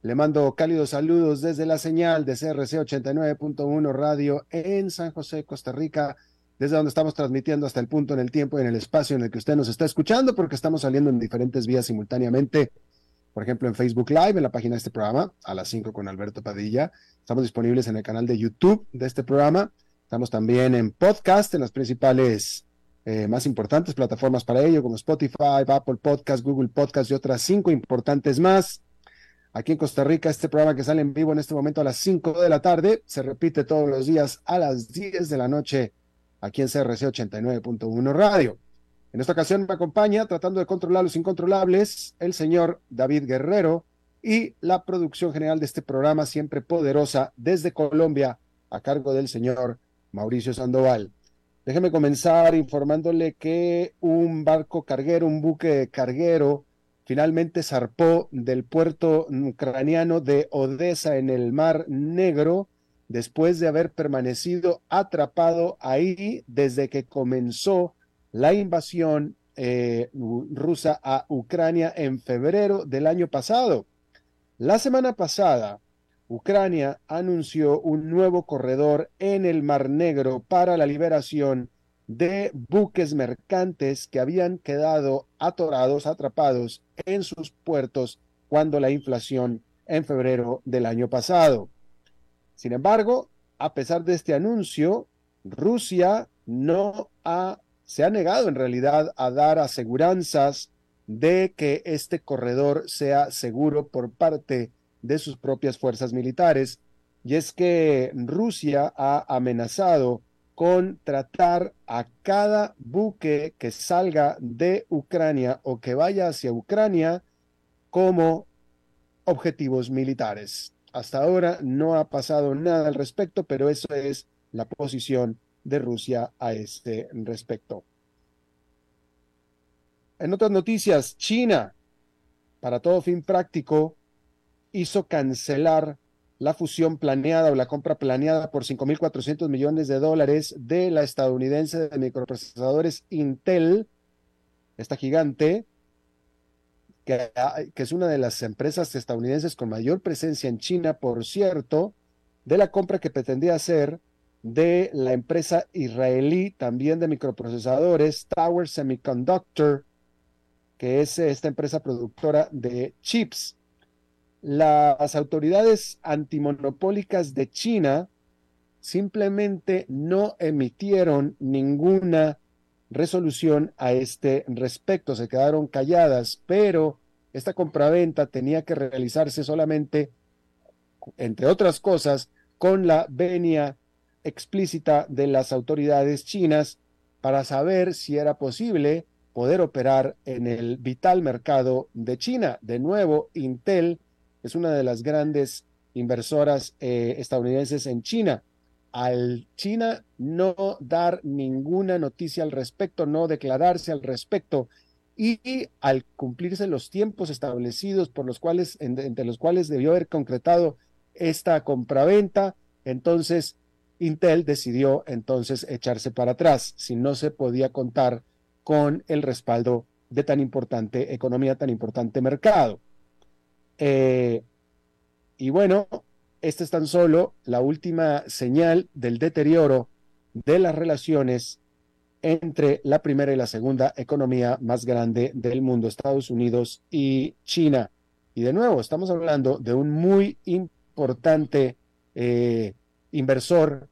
le mando cálidos saludos desde la señal de CRC 89.1 Radio en San José, Costa Rica, desde donde estamos transmitiendo hasta el punto en el tiempo y en el espacio en el que usted nos está escuchando, porque estamos saliendo en diferentes vías simultáneamente. Por ejemplo, en Facebook Live, en la página de este programa, a las 5 con Alberto Padilla. Estamos disponibles en el canal de YouTube de este programa. Estamos también en podcast, en las principales eh, más importantes plataformas para ello, como Spotify, Apple Podcast, Google Podcast y otras cinco importantes más aquí en Costa Rica. Este programa que sale en vivo en este momento a las 5 de la tarde se repite todos los días a las 10 de la noche aquí en CRC 89.1 Radio. En esta ocasión me acompaña, tratando de controlar los incontrolables, el señor David Guerrero y la producción general de este programa, siempre poderosa, desde Colombia, a cargo del señor Mauricio Sandoval. Déjeme comenzar informándole que un barco carguero, un buque carguero, finalmente zarpó del puerto ucraniano de Odessa en el Mar Negro después de haber permanecido atrapado ahí desde que comenzó la invasión eh, rusa a Ucrania en febrero del año pasado. La semana pasada, Ucrania anunció un nuevo corredor en el Mar Negro para la liberación de buques mercantes que habían quedado atorados, atrapados en sus puertos cuando la inflación en febrero del año pasado. Sin embargo, a pesar de este anuncio, Rusia no ha, se ha negado en realidad a dar aseguranzas de que este corredor sea seguro por parte de sus propias fuerzas militares. Y es que Rusia ha amenazado con tratar a cada buque que salga de Ucrania o que vaya hacia Ucrania como objetivos militares. Hasta ahora no ha pasado nada al respecto, pero eso es la posición de Rusia a este respecto. En otras noticias, China, para todo fin práctico, hizo cancelar la fusión planeada o la compra planeada por 5.400 millones de dólares de la estadounidense de microprocesadores Intel, esta gigante, que, que, es una de las empresas estadounidenses con mayor presencia en China, por cierto, de la compra que pretendía hacer de la empresa israelí también de microprocesadores, Tower Semiconductor, que es esta empresa productora de chips las autoridades antimonopólicas de China simplemente no emitieron ninguna resolución a este respecto, se quedaron calladas, pero esta compraventa tenía que realizarse solamente, entre otras cosas, con la venia explícita de las autoridades chinas para saber si era posible poder operar en el vital mercado de China. De nuevo, Intel es una de las grandes inversoras eh, estadounidenses en China. Al China no dar ninguna noticia al respecto, no declararse al respecto y al cumplirse los tiempos establecidos por los cuales, entre los cuales debió haber concretado esta compraventa, entonces Intel decidió entonces echarse para atrás, si no se podía contar con el respaldo de tan importante economía, tan importante mercado. Eh, y bueno, esta es tan solo la última señal del deterioro de las relaciones entre la primera y la segunda economía más grande del mundo, Estados Unidos y China. Y de nuevo, estamos hablando de un muy importante eh, inversor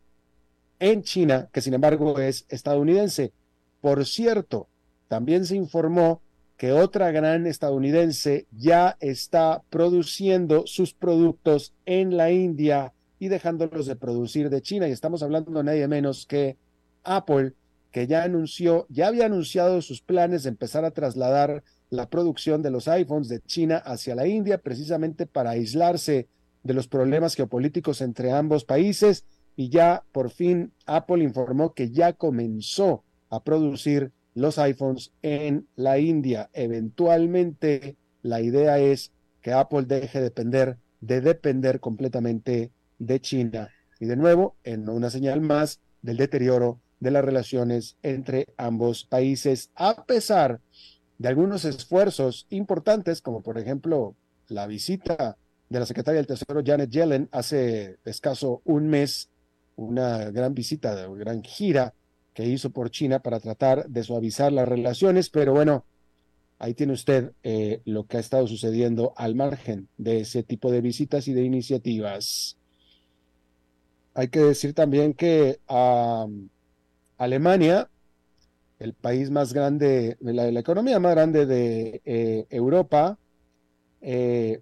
en China, que sin embargo es estadounidense. Por cierto, también se informó que otra gran estadounidense ya está produciendo sus productos en la India y dejándolos de producir de China. Y estamos hablando de nadie menos que Apple, que ya anunció, ya había anunciado sus planes de empezar a trasladar la producción de los iPhones de China hacia la India, precisamente para aislarse de los problemas geopolíticos entre ambos países. Y ya por fin Apple informó que ya comenzó a producir los iPhones en la India. Eventualmente, la idea es que Apple deje de depender, de depender completamente de China. Y de nuevo, en una señal más del deterioro de las relaciones entre ambos países, a pesar de algunos esfuerzos importantes, como por ejemplo la visita de la secretaria del Tesoro Janet Yellen hace escaso un mes, una gran visita, una gran gira que hizo por China para tratar de suavizar las relaciones, pero bueno, ahí tiene usted eh, lo que ha estado sucediendo al margen de ese tipo de visitas y de iniciativas. Hay que decir también que Alemania, el país más grande, la, la economía más grande de eh, Europa, eh,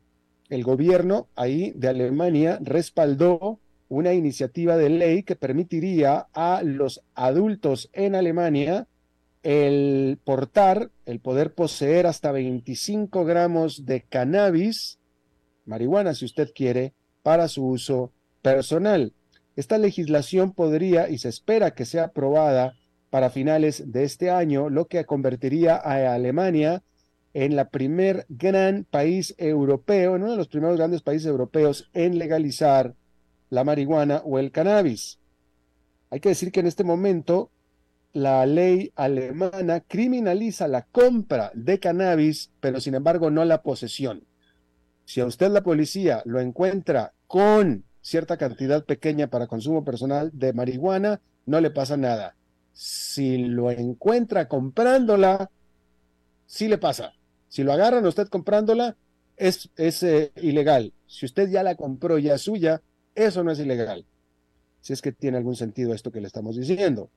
el gobierno ahí de Alemania respaldó una iniciativa de ley que permitiría a los adultos en Alemania el portar, el poder poseer hasta 25 gramos de cannabis, marihuana si usted quiere, para su uso personal. Esta legislación podría y se espera que sea aprobada para finales de este año, lo que convertiría a Alemania en la primer gran país europeo, en uno de los primeros grandes países europeos en legalizar la marihuana o el cannabis. Hay que decir que en este momento la ley alemana criminaliza la compra de cannabis, pero sin embargo no la posesión. Si a usted la policía lo encuentra con cierta cantidad pequeña para consumo personal de marihuana, no le pasa nada. Si lo encuentra comprándola, sí le pasa. Si lo agarran a usted comprándola, es, es eh, ilegal. Si usted ya la compró, ya es suya, eso no es ilegal, si es que tiene algún sentido esto que le estamos diciendo.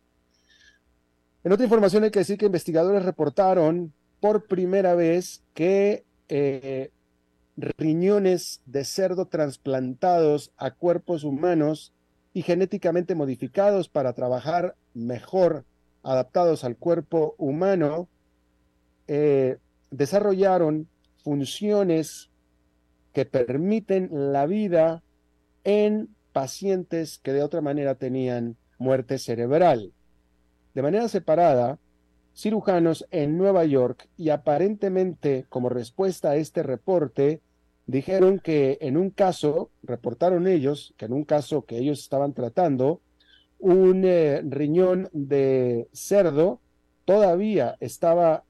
En otra información hay que decir que investigadores reportaron por primera vez que eh, riñones de cerdo trasplantados a cuerpos humanos y genéticamente modificados para trabajar mejor, adaptados al cuerpo humano, eh, desarrollaron funciones que permiten la vida en pacientes que de otra manera tenían muerte cerebral. De manera separada, cirujanos en Nueva York y aparentemente como respuesta a este reporte, dijeron que en un caso, reportaron ellos, que en un caso que ellos estaban tratando, un eh, riñón de cerdo todavía estaba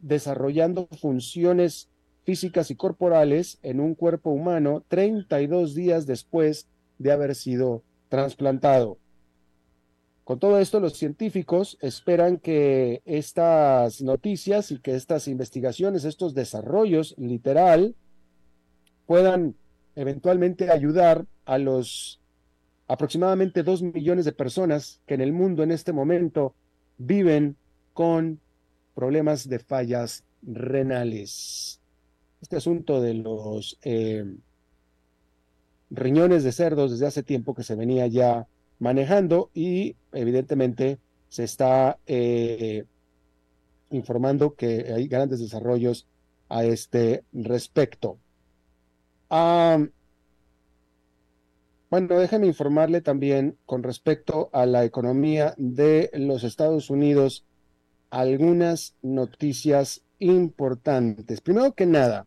desarrollando funciones físicas y corporales en un cuerpo humano 32 días después de haber sido trasplantado. Con todo esto, los científicos esperan que estas noticias y que estas investigaciones, estos desarrollos literal, puedan eventualmente ayudar a los aproximadamente dos millones de personas que en el mundo en este momento viven con problemas de fallas renales este asunto de los eh, riñones de cerdos desde hace tiempo que se venía ya manejando y evidentemente se está eh, informando que hay grandes desarrollos a este respecto. bueno, déjeme informarle también con respecto a la economía de los Estados Unidos algunas noticias importantes. Primero que nada,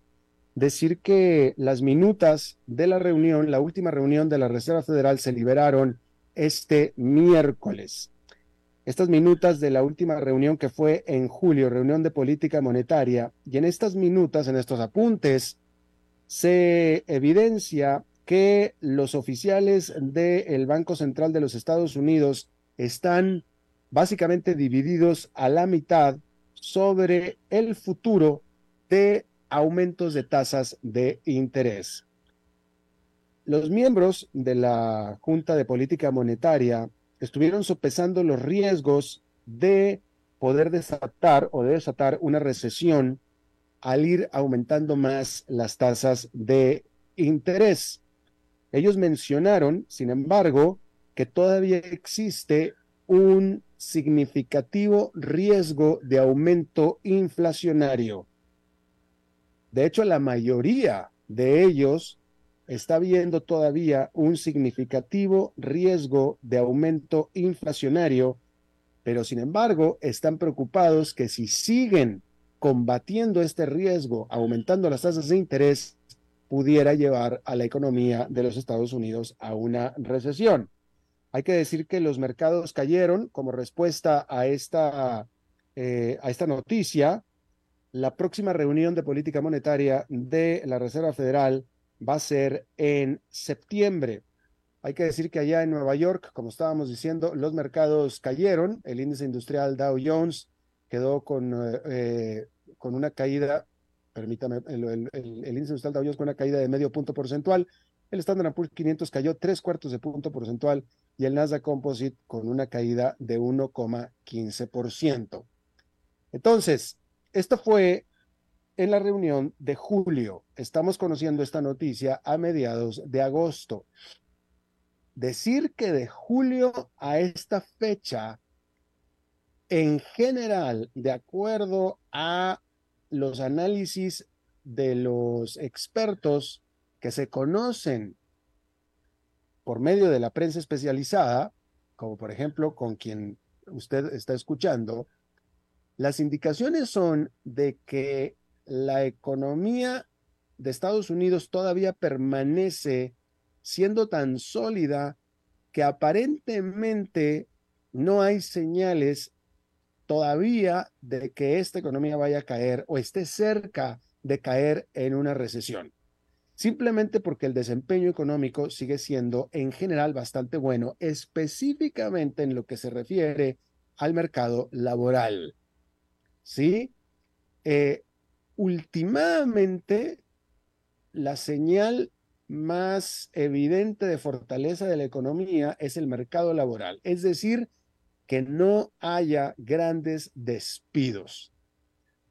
decir que las minutas de la reunión, la última reunión de la Reserva Federal se liberaron este miércoles. Estas minutas de la última reunión que fue en julio, reunión de política monetaria, y en estas minutas, en estos apuntes, se evidencia que los oficiales del Banco Central de los Estados Unidos están básicamente divididos a la mitad sobre el futuro de aumentos de tasas de interés. Los miembros de la Junta de Política Monetaria estuvieron sopesando los riesgos de poder desatar o de desatar una recesión al ir aumentando más las tasas de interés. Ellos mencionaron, sin embargo, que todavía existe un significativo riesgo de aumento inflacionario. De hecho, la mayoría de ellos está viendo todavía un significativo riesgo de aumento inflacionario, pero sin embargo están preocupados que si siguen combatiendo este riesgo, aumentando las tasas de interés, pudiera llevar a la economía de los Estados Unidos a una recesión. Hay que decir que los mercados cayeron como respuesta a esta, eh, a esta noticia. La próxima reunión de política monetaria de la Reserva Federal va a ser en septiembre. Hay que decir que allá en Nueva York, como estábamos diciendo, los mercados cayeron. El índice industrial Dow Jones quedó con, eh, con una caída, permítame, el, índice industrial Dow Jones con una caída de medio punto porcentual. El Standard Poor's 500 cayó tres cuartos de punto porcentual y el Nasdaq Composite con una caída de 1,15%. Entonces, esto fue en la reunión de julio. Estamos conociendo esta noticia a mediados de agosto. Decir que de julio a esta fecha en general, de acuerdo a los análisis de los expertos que se conocen por medio de la prensa especializada, como por ejemplo con quien usted está escuchando, las indicaciones son de que la economía de Estados Unidos todavía permanece siendo tan sólida que aparentemente no hay señales todavía de que esta economía vaya a caer o esté cerca de caer en una recesión. Simplemente porque el desempeño económico sigue siendo en general bastante bueno, específicamente en lo que se refiere al mercado laboral. ¿Sí? Eh, últimamente, la señal más evidente de fortaleza de la economía es el mercado laboral, es decir, que no haya grandes despidos.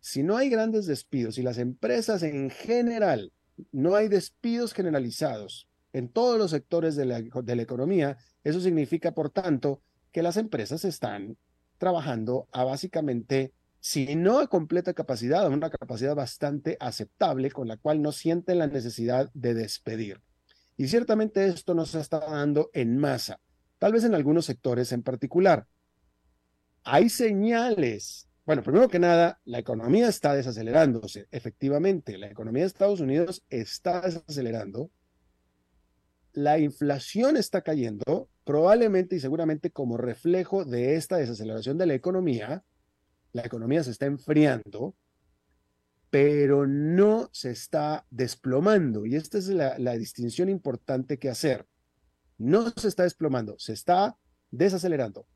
Si no hay grandes despidos y las empresas en general, no hay despidos generalizados en todos los sectores de la, de la economía, eso significa, por tanto, que las empresas están trabajando a básicamente, si no a completa capacidad, a una capacidad bastante aceptable con la cual no sienten la necesidad de despedir. Y ciertamente esto no se está dando en masa, tal vez en algunos sectores en particular hay señales. Bueno, primero que nada, la economía está desacelerándose. Efectivamente, la economía de Estados Unidos está desacelerando. La inflación está cayendo, probablemente y seguramente como reflejo de esta desaceleración de la economía. La economía se está enfriando, pero no se está desplomando. Y esta es la, distinción importante que hacer. No se está desplomando, se está desacelerando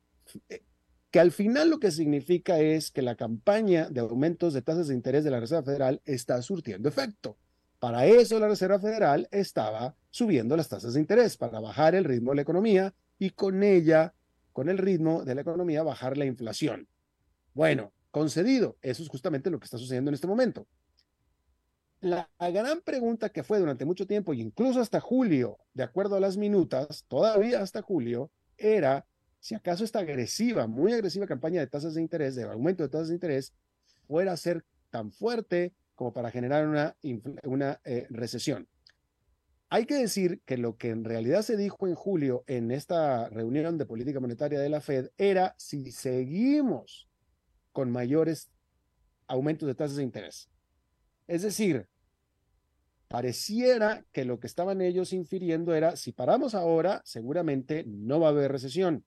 que al final lo que significa es que la campaña de aumentos de tasas de interés de la Reserva Federal está surtiendo efecto. Para eso la Reserva Federal estaba subiendo las tasas de interés, para bajar el ritmo de la economía y con ella, con el ritmo de la economía, bajar la inflación. Bueno, concedido, eso es justamente lo que está sucediendo en este momento. La, gran pregunta que fue durante mucho tiempo, y incluso hasta julio, de acuerdo a las minutas, todavía hasta julio, era si acaso esta agresiva, muy agresiva campaña de tasas de interés, de aumento de tasas de interés, fuera a ser tan fuerte como para generar una, una eh, recesión. Hay que decir que lo que en realidad se dijo en julio en esta reunión de política monetaria de la Fed era si seguimos con mayores aumentos de tasas de interés. Es decir, pareciera que lo que estaban ellos infiriendo era, si paramos ahora, seguramente no va a haber recesión.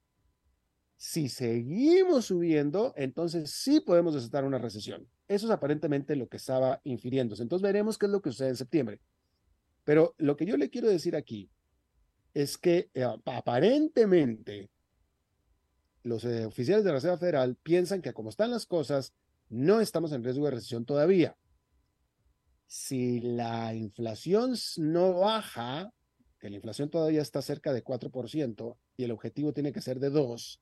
Si seguimos subiendo, entonces sí podemos desatar una recesión. Eso es aparentemente lo que estaba infiriéndose. Entonces veremos qué es lo que sucede en septiembre. Pero lo que yo le quiero decir aquí es que eh, aparentemente los eh, oficiales de la Reserva Federal piensan que como están las cosas, no estamos en riesgo de recesión todavía. Si la inflación no baja, que la inflación todavía está cerca de 4% y el objetivo tiene que ser de 2,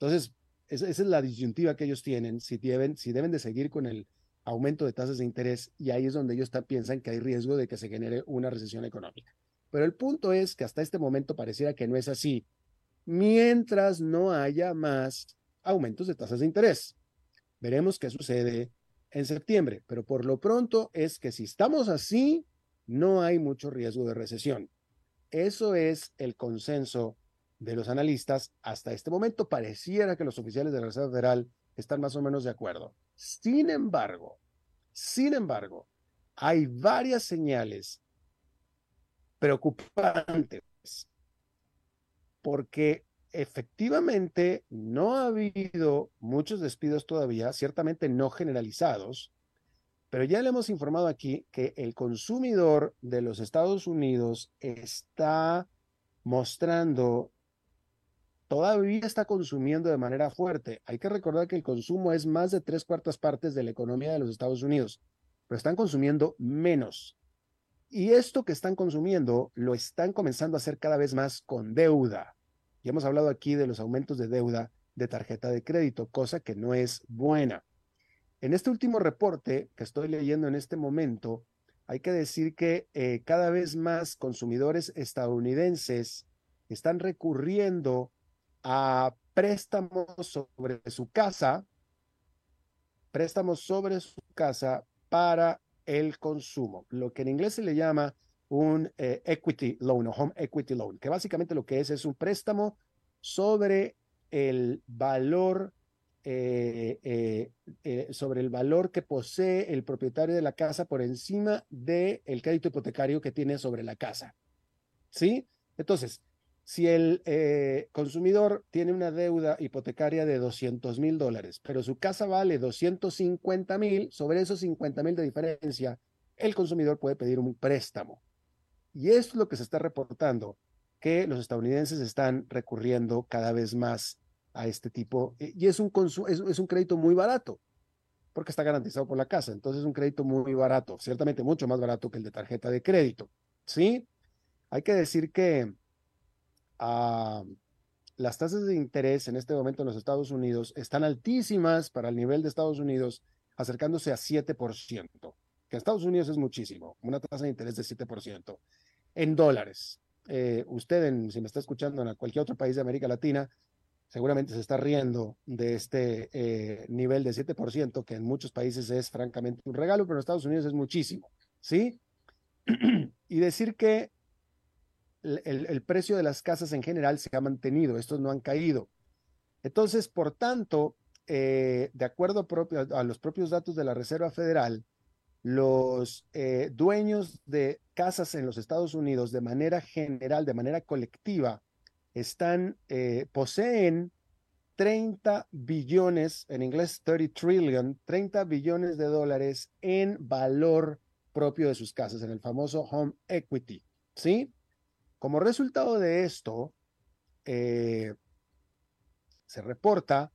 entonces, esa, es la disyuntiva que ellos tienen, si deben, si deben de seguir con el aumento de tasas de interés, y ahí es donde ellos piensan que hay riesgo de que se genere una recesión económica. Pero el punto es que hasta este momento pareciera que no es así, mientras no haya más aumentos de tasas de interés. Veremos qué sucede en septiembre, pero por lo pronto es que si estamos así, no hay mucho riesgo de recesión. Eso es el consenso de los analistas, hasta este momento pareciera que los oficiales de la Reserva Federal están más o menos de acuerdo. Sin embargo, sin embargo, hay varias señales preocupantes porque efectivamente no ha habido muchos despidos todavía, ciertamente no generalizados, pero ya le hemos informado aquí que el consumidor de los Estados Unidos está mostrando todavía está consumiendo de manera fuerte. Hay que recordar que el consumo es más de tres cuartas partes de la economía de los Estados Unidos, pero están consumiendo menos. Y esto que están consumiendo lo están comenzando a hacer cada vez más con deuda. Y hemos hablado aquí de los aumentos de deuda de tarjeta de crédito, cosa que no es buena. En este último reporte que estoy leyendo en este momento, hay que decir que eh, cada vez más consumidores estadounidenses están recurriendo a préstamos sobre su casa, préstamos sobre su casa para el consumo, lo que en inglés se le llama un eh, equity loan o home equity loan, que básicamente lo que es es un préstamo sobre el valor eh, eh, sobre el valor que posee el propietario de la casa por encima del el crédito hipotecario que tiene sobre la casa. ¿Sí? Entonces, si el consumidor tiene una deuda hipotecaria de 200 mil dólares, pero su casa vale 250 mil, sobre esos 50 mil de diferencia, el consumidor puede pedir un préstamo. Y esto es lo que se está reportando, que los estadounidenses están recurriendo cada vez más a este tipo, y es un, es, es un crédito muy barato, porque está garantizado por la casa, entonces es un crédito muy barato, ciertamente mucho más barato que el de tarjeta de crédito, ¿sí? Hay que decir que las tasas de interés en este momento en los Estados Unidos están altísimas para el nivel de Estados Unidos, acercándose a 7%, que en Estados Unidos es muchísimo, una tasa de interés de 7% en dólares. Eh, usted, si me está escuchando en cualquier otro país de América Latina, seguramente se está riendo de este eh, nivel de 7%, que en muchos países es francamente un regalo, pero en Estados Unidos es muchísimo, ¿sí? y decir que el, precio de las casas en general se ha mantenido, estos no han caído. Entonces, por tanto, eh, de acuerdo a, los propios datos de la Reserva Federal, los eh, dueños de casas en los Estados Unidos de manera general, de manera colectiva, están, eh, poseen 30 billones, en inglés 30 trillion, 30 billones de dólares en valor propio de sus casas, en el famoso home equity, ¿sí? Como resultado de esto, eh, se reporta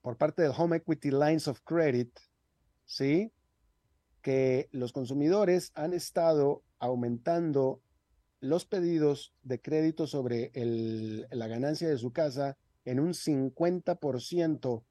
por parte del Home Equity Lines of Credit, ¿sí? Que los consumidores han estado aumentando los pedidos de crédito sobre la ganancia de su casa en un 50%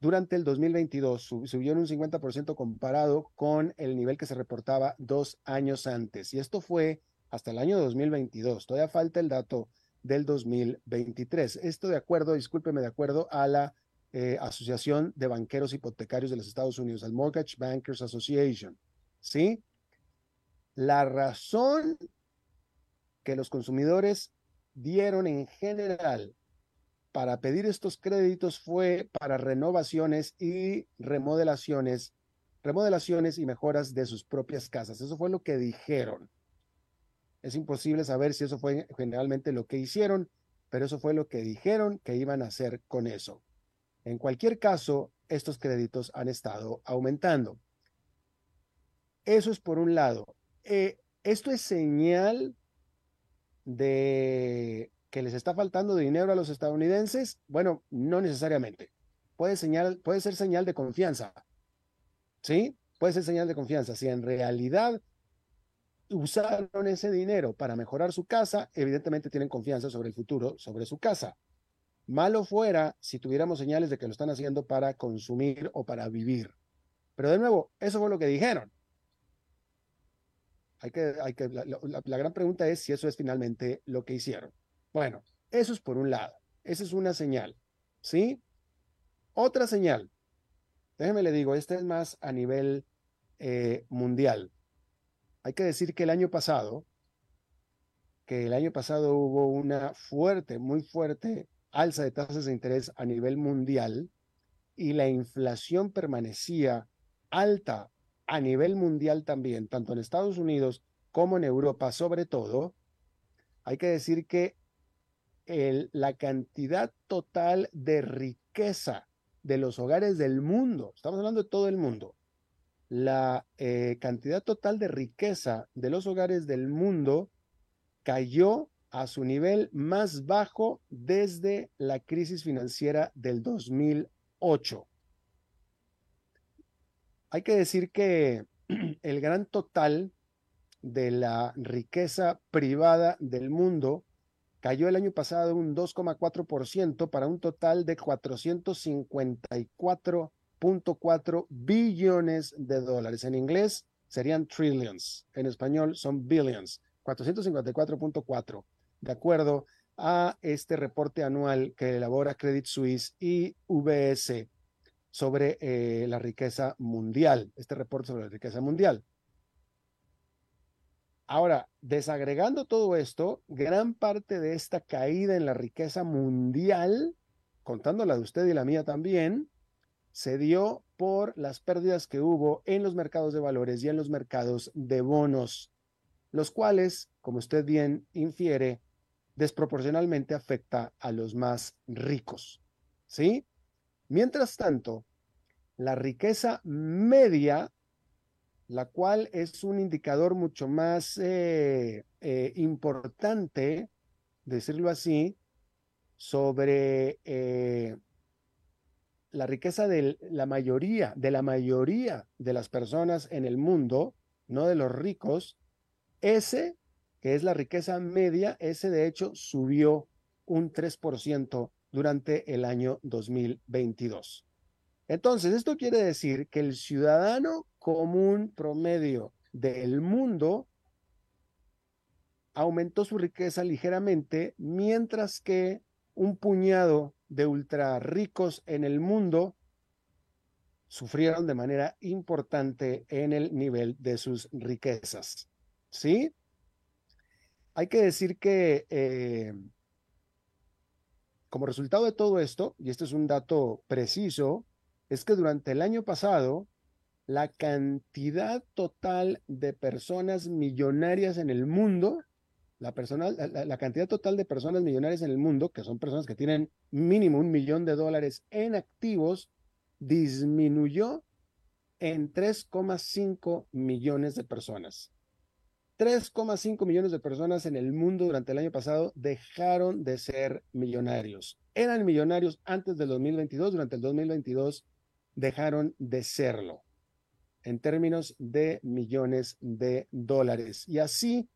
durante el 2022. Subió en un 50% comparado con el nivel que se reportaba dos años antes. Y esto fue hasta el año 2022. Todavía falta el dato del 2023. Esto de acuerdo, discúlpeme, de acuerdo a la eh, Asociación de Banqueros Hipotecarios de los Estados Unidos, al Mortgage Bankers Association. ¿Sí? La razón que los consumidores dieron en general para pedir estos créditos fue para renovaciones y remodelaciones, remodelaciones y mejoras de sus propias casas. Eso fue lo que dijeron. Es imposible saber si eso fue generalmente lo que hicieron, pero eso fue lo que dijeron que iban a hacer con eso. En cualquier caso, estos créditos han estado aumentando. Eso es por un lado. Eh, esto es señal de que les está faltando dinero a los estadounidenses. Bueno, no necesariamente. Puede, puede ser señal de confianza. ¿Sí? Puede ser señal de confianza. Si en realidad usaron ese dinero para mejorar su casa, evidentemente tienen confianza sobre el futuro, sobre su casa. Malo fuera si tuviéramos señales de que lo están haciendo para consumir o para vivir. Pero de nuevo, eso fue lo que dijeron. Hay que, hay que, la, gran pregunta es si eso es finalmente lo que hicieron. Bueno, eso es por un lado. Esa es una señal. ¿Sí? Otra señal. Déjeme le digo, esta es más a nivel eh, mundial. Hay que decir que el año pasado, que el año pasado hubo una fuerte, muy fuerte alza de tasas de interés a nivel mundial y la inflación permanecía alta a nivel mundial también, tanto en Estados Unidos como en Europa sobre todo, hay que decir que la cantidad total de riqueza de los hogares del mundo, estamos hablando de todo el mundo, la eh, cantidad total de riqueza de los hogares del mundo cayó a su nivel más bajo desde la crisis financiera del 2008. Hay que decir que el gran total de la riqueza privada del mundo cayó el año pasado un 2,4% para un total de 454 4 billones de dólares. En inglés serían trillions, en español son billions, 454.4, de acuerdo a este reporte anual que elabora Credit Suisse y VS sobre eh, la riqueza mundial, este reporte sobre la riqueza mundial. Ahora, desagregando todo esto, gran parte de esta caída en la riqueza mundial, contando la de usted y la mía también, se dio por las pérdidas que hubo en los mercados de valores y en los mercados de bonos, los cuales, como usted bien infiere, desproporcionalmente afecta a los más ricos. ¿Sí? Mientras tanto, la riqueza media, la cual es un indicador mucho más eh, eh, importante, decirlo así, sobre eh, la riqueza de la mayoría, de la mayoría de las personas en el mundo, no de los ricos, ese, que es la riqueza media, ese de hecho subió un 3% durante el año 2022. Entonces, esto quiere decir que el ciudadano común promedio del mundo aumentó su riqueza ligeramente, mientras que un puñado de ultra ricos en el mundo sufrieron de manera importante en el nivel de sus riquezas. ¿Sí? Hay que decir que eh, como resultado de todo esto, y este es un dato preciso, es que durante el año pasado, la cantidad total de personas millonarias en el mundo la, la, cantidad total de personas millonarias en el mundo, que son personas que tienen mínimo un millón de dólares en activos, disminuyó en 3,5 millones de personas. 3,5 millones de personas en el mundo durante el año pasado dejaron de ser millonarios. Eran millonarios antes del 2022, durante el 2022 dejaron de serlo en términos de millones de dólares. Y así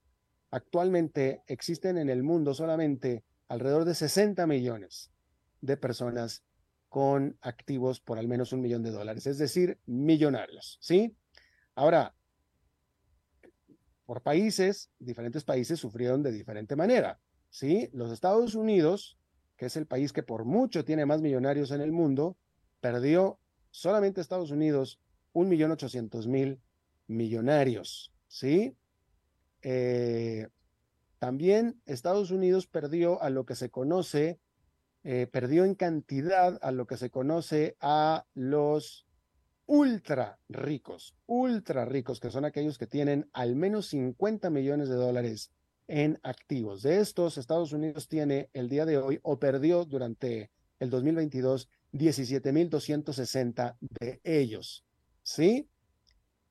Actualmente existen en el mundo solamente alrededor de 60 millones de personas con activos por al menos un millón de dólares, es decir, millonarios, ¿sí? Ahora, por países, diferentes países sufrieron de diferente manera, ¿sí? Los Estados Unidos, que es el país que por mucho tiene más millonarios en el mundo, perdió solamente Estados Unidos un millón ochocientos mil millonarios, ¿sí? Eh, también Estados Unidos perdió a lo que se conoce eh, perdió en cantidad a lo que se conoce a los ultra ricos, ultra ricos, que son aquellos que tienen al menos 50 millones de dólares en activos. De estos, Estados Unidos tiene el día de hoy o perdió durante el 2022 17.260 de ellos. ¿Sí?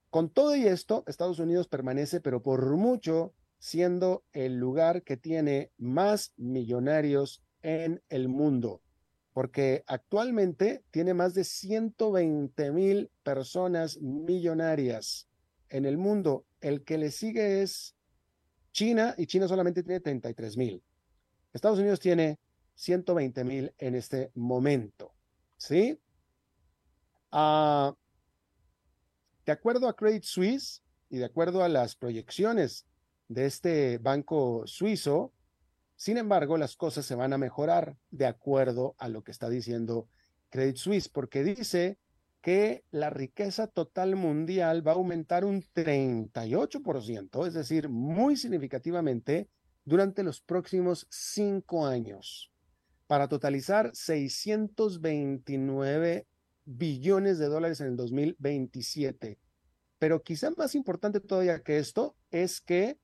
Con todo y esto, Estados Unidos permanece, pero por mucho, siendo el lugar que tiene más millonarios en el mundo, porque actualmente tiene más de 120 mil personas millonarias en el mundo. El que le sigue es China y China solamente tiene 33 mil. Estados Unidos tiene 120 mil en este momento. ¿Sí? Ah, de acuerdo a Credit Suisse y de acuerdo a las proyecciones de este banco suizo, sin embargo, las cosas se van a mejorar de acuerdo a lo que está diciendo Credit Suisse, porque dice que la riqueza total mundial va a aumentar un 38%, es decir, muy significativamente durante los próximos cinco años, para totalizar 629 billones de dólares en el 2027. Pero quizá más importante todavía que esto es que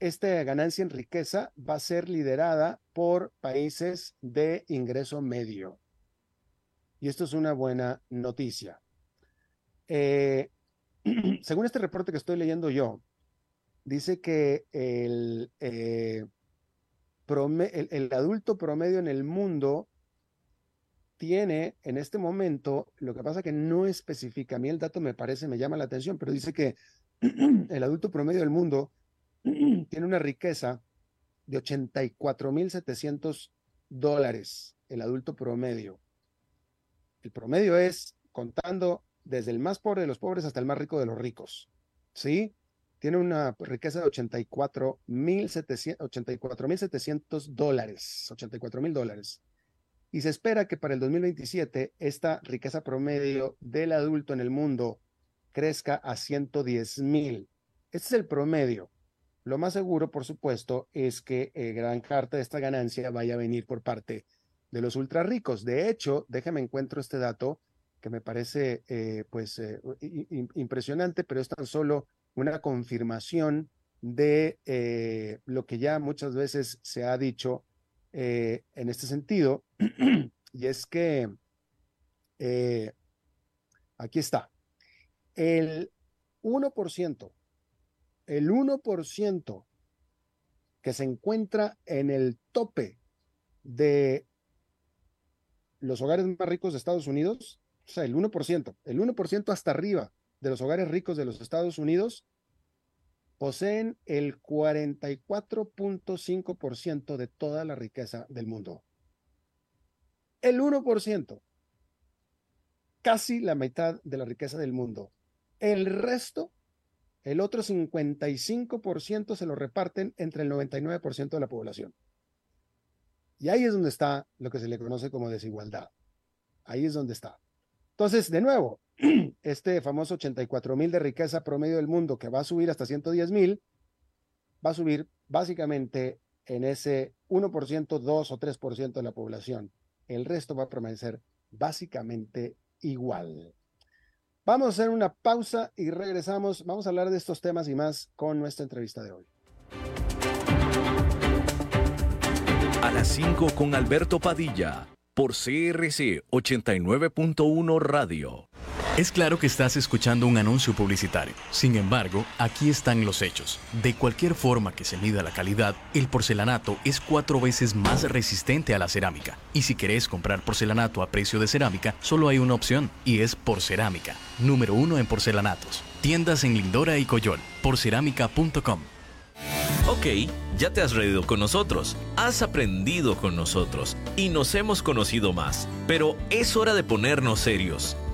esta ganancia en riqueza va a ser liderada por países de ingreso medio. Y esto es una buena noticia. Eh, según este reporte que estoy leyendo yo, dice que el, eh, el, adulto promedio en el mundo tiene en este momento, lo que pasa que no especifica, a mí el dato me parece, me llama la atención, pero dice que el adulto promedio del mundo tiene una riqueza de 84.700 dólares el adulto promedio. El promedio es contando desde el más pobre de los pobres hasta el más rico de los ricos. ¿Sí? Tiene una riqueza de 84.700 dólares. 84 mil dólares. Y se espera que para el 2027 esta riqueza promedio del adulto en el mundo crezca a 110 mil. Este es el promedio. Lo más seguro, por supuesto, es que eh, gran parte de esta ganancia vaya a venir por parte de los ultra ricos. De hecho, déjame encuentro este dato que me parece eh, pues eh, impresionante, pero es tan solo una confirmación de lo que ya muchas veces se ha dicho en este sentido, y es que aquí está, el 1% el 1% que se encuentra en el tope de los hogares más ricos de Estados Unidos, o sea, el 1%, el 1% hasta arriba de los hogares ricos de los Estados Unidos, poseen el 44.5% de toda la riqueza del mundo. El 1%, casi la mitad de la riqueza del mundo. El resto el otro 55% se lo reparten entre el 99% de la población. Y ahí es donde está lo que se le conoce como desigualdad. Ahí es donde está. Entonces, de nuevo, este famoso 84 mil de riqueza promedio del mundo que va a subir hasta 110 mil, va a subir básicamente en ese 1%, 2 o 3% de la población. El resto va a permanecer básicamente igual. Vamos a hacer una pausa y regresamos. Vamos a hablar de estos temas y más con nuestra entrevista de hoy. A las 5 con Alberto Padilla por CRC 89.1 Radio. Es claro que estás escuchando un anuncio publicitario. Sin embargo, aquí están los hechos. De cualquier forma que se mida la calidad, el porcelanato es cuatro veces más resistente a la cerámica. Y si querés comprar porcelanato a precio de cerámica, solo hay una opción, y es Porcerámica, número uno en porcelanatos. Tiendas en Lindora y Coyol, porcerámica.com. Ok, ya te has reído con nosotros, has aprendido con nosotros y nos hemos conocido más, pero es hora de ponernos serios.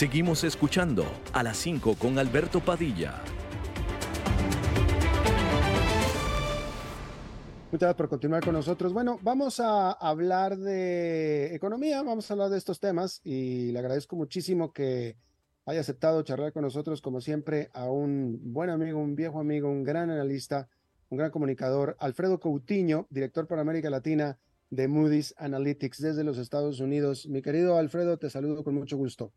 Seguimos escuchando a las 5 con Alberto Padilla. Muchas gracias por continuar con nosotros. Bueno, vamos a hablar de economía, vamos a hablar de estos temas y le agradezco muchísimo que haya aceptado charlar con nosotros, como siempre, a un buen amigo, un viejo amigo, un gran analista, un gran comunicador, Alfredo Coutinho, director para América Latina de Moody's Analytics desde los Estados Unidos. Mi querido Alfredo, te saludo con mucho gusto.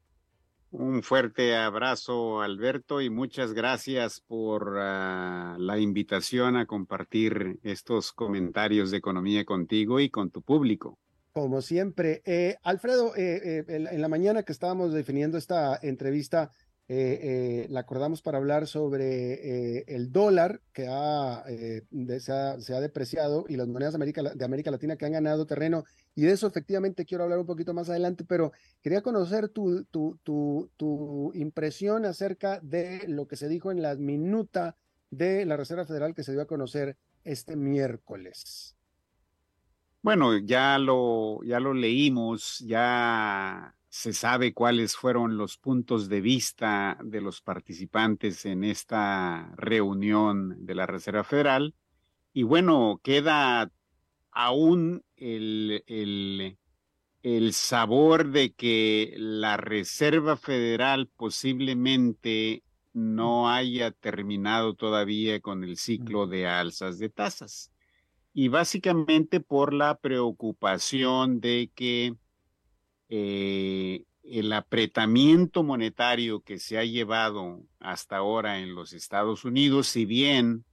Un fuerte abrazo, Alberto, y muchas gracias por uh, la invitación a compartir estos comentarios de economía contigo y con tu público. Como siempre. Eh, Alfredo, eh, eh, en, la mañana que estábamos definiendo esta entrevista, eh, eh, la acordamos para hablar sobre eh, el dólar que ha, se, ha, depreciado y las monedas de América, de América Latina que han ganado terreno. Y de eso efectivamente quiero hablar un poquito más adelante, pero quería conocer tu, tu, tu, tu impresión acerca de lo que se dijo en la minuta de la Reserva Federal que se dio a conocer este miércoles. Bueno, ya lo, ya lo leímos, ya se sabe cuáles fueron los puntos de vista de los participantes en esta reunión de la Reserva Federal. Y bueno, queda aún el, el, el sabor de que la Reserva Federal posiblemente no haya terminado todavía con el ciclo de alzas de tasas. Y básicamente por la preocupación de que eh, el apretamiento monetario que se ha llevado hasta ahora en los Estados Unidos, si bien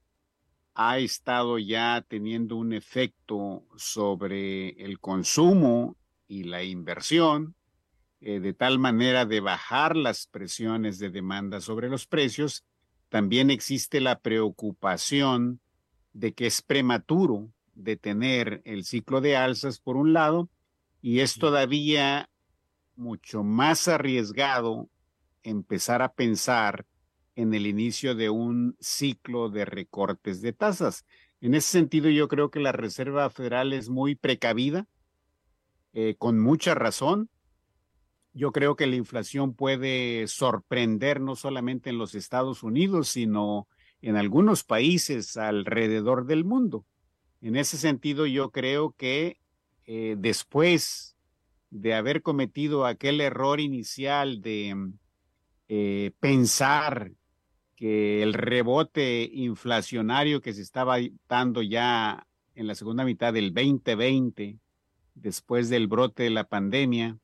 ha estado ya teniendo un efecto sobre el consumo y la inversión, eh, de tal manera de bajar las presiones de demanda sobre los precios, también existe la preocupación de que es prematuro detener el ciclo de alzas por un lado, y es todavía mucho más arriesgado empezar a pensar en el inicio de un ciclo de recortes de tasas. En ese sentido, yo creo que la Reserva Federal es muy precavida, eh, con mucha razón. Yo creo que la inflación puede sorprender no solamente en los Estados Unidos, sino en algunos países alrededor del mundo. En ese sentido, yo creo que eh, después de haber cometido aquel error inicial de eh, pensar que el rebote inflacionario que se estaba dando ya en la segunda mitad del 2020, después del brote de la pandemia,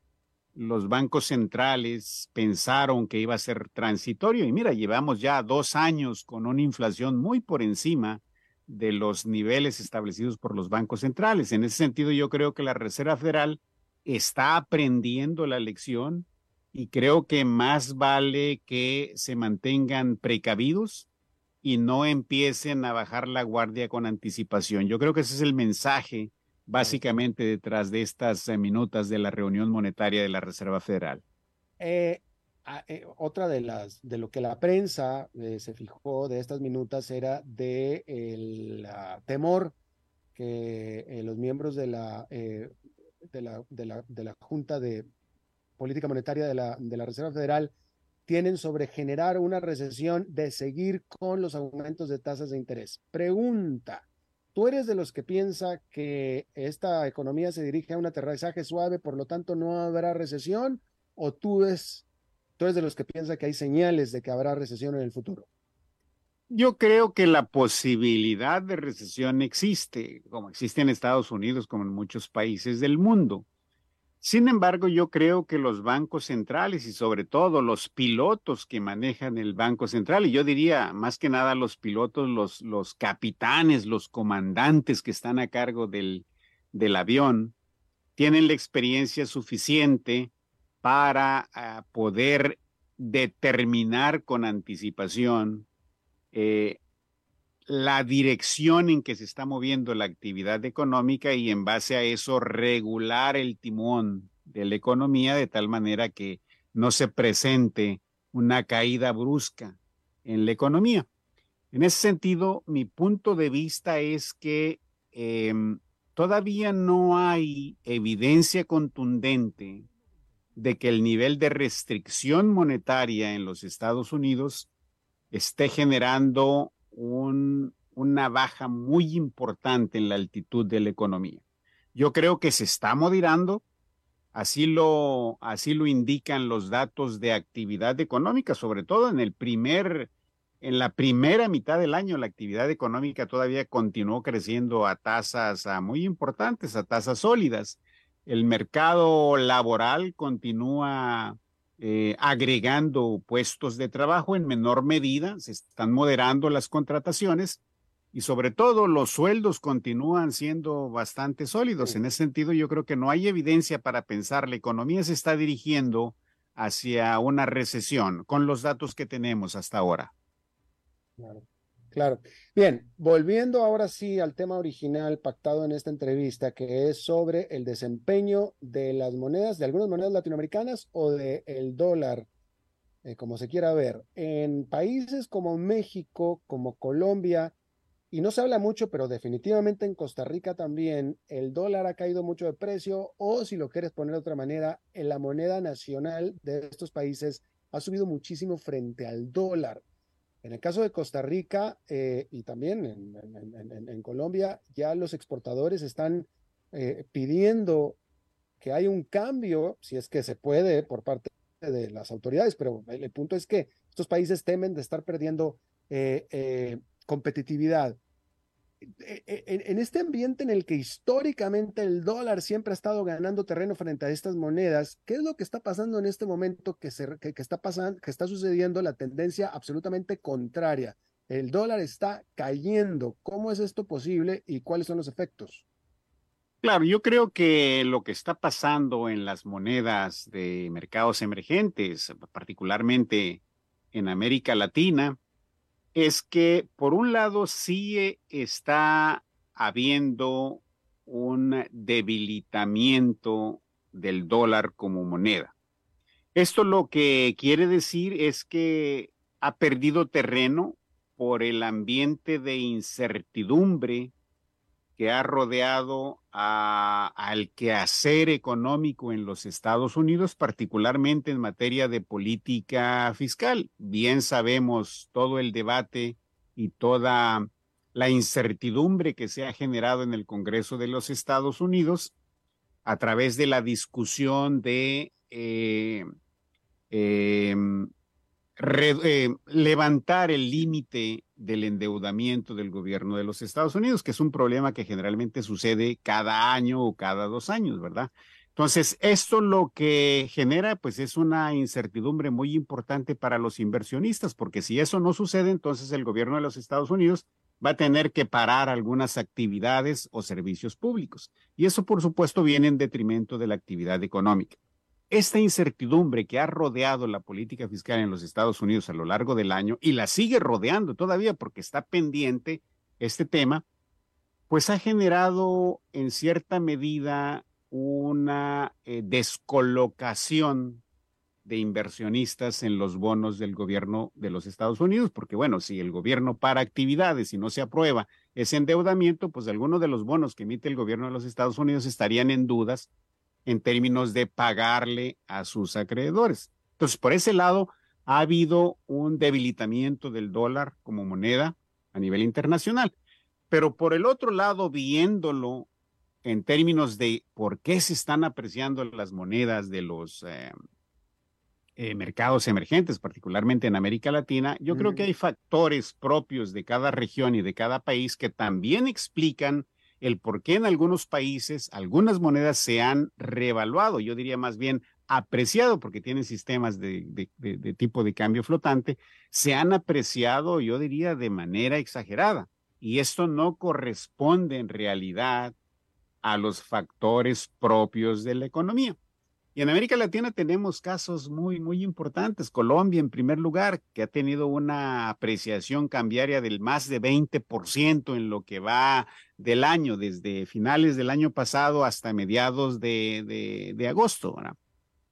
los bancos centrales pensaron que iba a ser transitorio y mira, llevamos ya dos años con una inflación muy por encima de los niveles establecidos por los bancos centrales. En ese sentido, yo creo que la Reserva Federal está aprendiendo la lección y creo que más vale que se mantengan precavidos y no empiecen a bajar la guardia con anticipación. Yo creo que ese es el mensaje básicamente detrás de estas eh, minutas de la reunión monetaria de la Reserva Federal. Eh, eh, otra de las de lo que la prensa eh, se fijó de estas minutas era de el uh, temor que los miembros de la de la, de la, de la Junta de Política Monetaria de la, de la Reserva Federal tienen sobre generar una recesión de seguir con los aumentos de tasas de interés. Pregunta, ¿tú eres de los que piensa que esta economía se dirige a un aterrizaje suave, por lo tanto no habrá recesión? ¿O tú, es, tú eres de los que piensa que hay señales de que habrá recesión en el futuro? Yo creo que la posibilidad de recesión existe, como existe en Estados Unidos, como en muchos países del mundo. Sin embargo, yo creo que los bancos centrales y sobre todo los pilotos que manejan el Banco Central, y yo diría más que nada los pilotos, los, los capitanes, los comandantes que están a cargo del, del avión, tienen la experiencia suficiente para uh, poder determinar con anticipación eh, la dirección en que se está moviendo la actividad económica y en base a eso regular el timón de la economía de tal manera que no se presente una caída brusca en la economía. En ese sentido, mi punto de vista es que eh, todavía no hay evidencia contundente de que el nivel de restricción monetaria en los Estados Unidos esté generando un, una baja muy importante en la altitud de la economía. Yo creo que se está moderando, así lo, así lo indican los datos de actividad económica, sobre todo en el primer, en la primera mitad del año, la actividad económica todavía continuó creciendo a tasas muy importantes, a tasas sólidas el mercado laboral continúa eh, agregando puestos de trabajo en menor medida, se están moderando las contrataciones y sobre todo los sueldos continúan siendo bastante sólidos. En ese sentido, yo creo que no hay evidencia para pensar la economía se está dirigiendo hacia una recesión con los datos que tenemos hasta ahora. Claro. Claro. Bien, volviendo ahora sí al tema original pactado en esta entrevista, que es sobre el desempeño de las monedas, de algunas monedas latinoamericanas o del el dólar, eh, como se quiera ver. En países como México, como Colombia, y no se habla mucho, pero definitivamente en Costa Rica también, el dólar ha caído mucho de precio, o si lo quieres poner de otra manera, en la moneda nacional de estos países ha subido muchísimo frente al dólar. En el caso de Costa Rica eh, y también en, Colombia, ya los exportadores están eh, pidiendo que haya un cambio, si es que se puede, por parte de las autoridades, pero el, punto es que estos países temen de estar perdiendo eh, competitividad. e, e, en, este ambiente en el que históricamente el dólar siempre ha estado ganando terreno frente a estas monedas, ¿qué es lo que está pasando en este momento que, se, está pasando, que está sucediendo la tendencia absolutamente contraria? El dólar está cayendo. ¿Cómo es esto posible y cuáles son los efectos? Claro, yo creo que lo que está pasando en las monedas de mercados emergentes, particularmente en América Latina, es que por un lado sí está habiendo un debilitamiento del dólar como moneda. Esto lo que quiere decir es que ha perdido terreno por el ambiente de incertidumbre que ha rodeado al quehacer económico en los Estados Unidos, particularmente en materia de política fiscal. Bien sabemos todo el debate y toda la incertidumbre que se ha generado en el Congreso de los Estados Unidos a través de la discusión de eh, em, eh, levantar el límite del endeudamiento del gobierno de los Estados Unidos, que es un problema que generalmente sucede cada año o cada dos años, ¿verdad? Entonces, esto lo que genera, pues, es una incertidumbre muy importante para los inversionistas, porque si eso no sucede, entonces el gobierno de los Estados Unidos va a tener que parar algunas actividades o servicios públicos. Y eso, por supuesto, viene en detrimento de la actividad económica. Esta incertidumbre que ha rodeado la política fiscal en los Estados Unidos a lo largo del año y la sigue rodeando todavía porque está pendiente este tema, pues ha generado en cierta medida una eh, descolocación de inversionistas en los bonos del gobierno de los Estados Unidos, porque bueno, si el gobierno para actividades y no se aprueba ese endeudamiento, pues algunos de los bonos que emite el gobierno de los Estados Unidos estarían en dudas en términos de pagarle a sus acreedores. Entonces, por ese lado, ha habido un debilitamiento del dólar como moneda a nivel internacional. Pero por el otro lado, viéndolo en términos de por qué se están apreciando las monedas de los eh, eh, mercados emergentes, particularmente en América Latina, yo creo que hay factores propios de cada región y de cada país que también explican el por qué en algunos países algunas monedas se han revaluado, yo diría más bien apreciado, porque tienen sistemas de, tipo de cambio flotante, se han apreciado, yo diría, de manera exagerada. Y esto no corresponde en realidad a los factores propios de la economía. Y en América Latina tenemos casos muy, muy importantes. Colombia, en primer lugar, que ha tenido una apreciación cambiaria del más de 20% en lo que va del año, desde finales del año pasado hasta mediados de, de, agosto.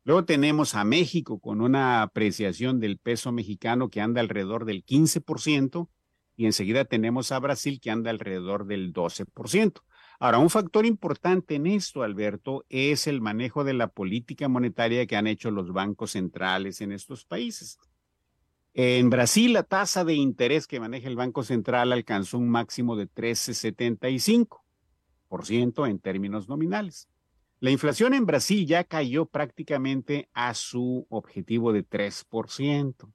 Luego tenemos a México con una apreciación del peso mexicano que anda alrededor del 15% y enseguida tenemos a Brasil que anda alrededor del 12%. Ahora, un factor importante en esto, Alberto, es el manejo de la política monetaria que han hecho los bancos centrales en estos países. En Brasil, la tasa de interés que maneja el Banco Central alcanzó un máximo de 13,75% en términos nominales. La inflación en Brasil ya cayó prácticamente a su objetivo de 3%.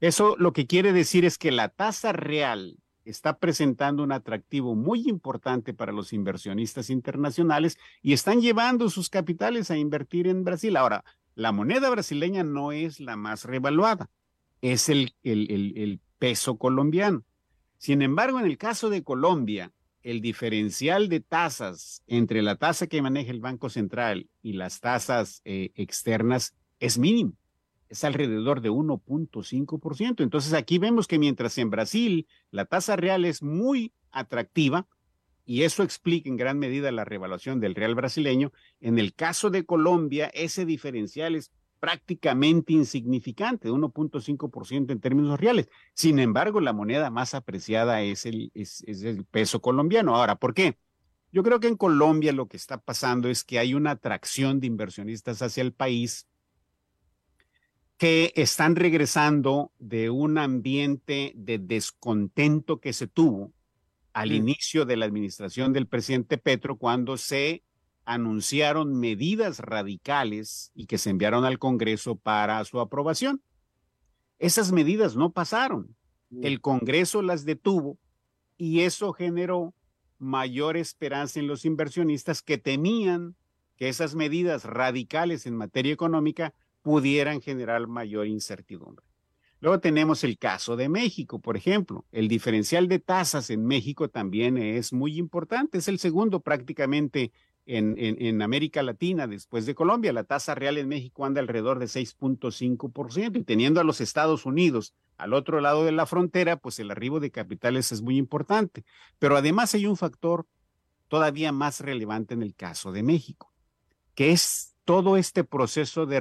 Eso lo que quiere decir es que la tasa real está presentando un atractivo muy importante para los inversionistas internacionales y están llevando sus capitales a invertir en Brasil. Ahora, la moneda brasileña no es la más revaluada es el, peso colombiano. Sin embargo, en el caso de Colombia, el diferencial de tasas entre la tasa que maneja el Banco Central y las tasas eh, externas es mínimo, es alrededor de 1.5%. Entonces aquí vemos que mientras en Brasil la tasa real es muy atractiva, y eso explica en gran medida la revaluación del real brasileño, en el caso de Colombia ese diferencial es prácticamente insignificante, de 1.5% en términos reales. Sin embargo, la moneda más apreciada es el, es, el peso colombiano. Ahora, ¿por qué? Yo creo que en Colombia lo que está pasando es que hay una atracción de inversionistas hacia el país que están regresando de un ambiente de descontento que se tuvo al mm. inicio de la administración del presidente Petro cuando se anunciaron medidas radicales y que se enviaron al Congreso para su aprobación. Esas medidas no pasaron. Mm. El Congreso las detuvo y eso generó mayor esperanza en los inversionistas que temían que esas medidas radicales en materia económica pudieran generar mayor incertidumbre. Luego tenemos el caso de México, por ejemplo. El diferencial de tasas en México también es muy importante. Es el segundo prácticamente en, América Latina después de Colombia. La tasa real en México anda alrededor de 6.5% y teniendo a los Estados Unidos al otro lado de la frontera, pues el arribo de capitales es muy importante. Pero además hay un factor todavía más relevante en el caso de México, que es todo este proceso de,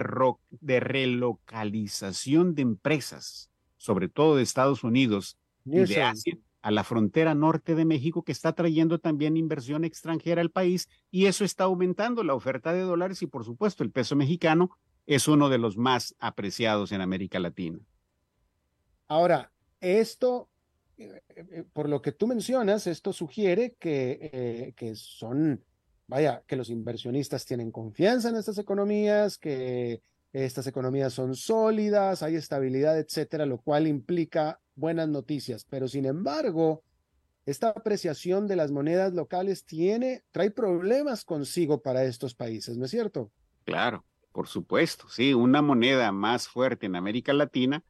de relocalización de empresas, sobre todo de Estados Unidos y de Asia, a la frontera norte de México que está trayendo también inversión extranjera al país y eso está aumentando la oferta de dólares y por supuesto el peso mexicano es uno de los más apreciados en América Latina. Ahora, esto, eh, eh, por lo que tú mencionas, esto sugiere que, eh, que son, vaya, que los inversionistas tienen confianza en estas economías, que estas economías son sólidas, hay estabilidad, etcétera, lo cual implica buenas noticias. Pero sin embargo, esta apreciación de las monedas locales tiene, trae problemas consigo para estos países, ¿no es cierto? Claro, por supuesto, sí, una moneda más fuerte en América Latina,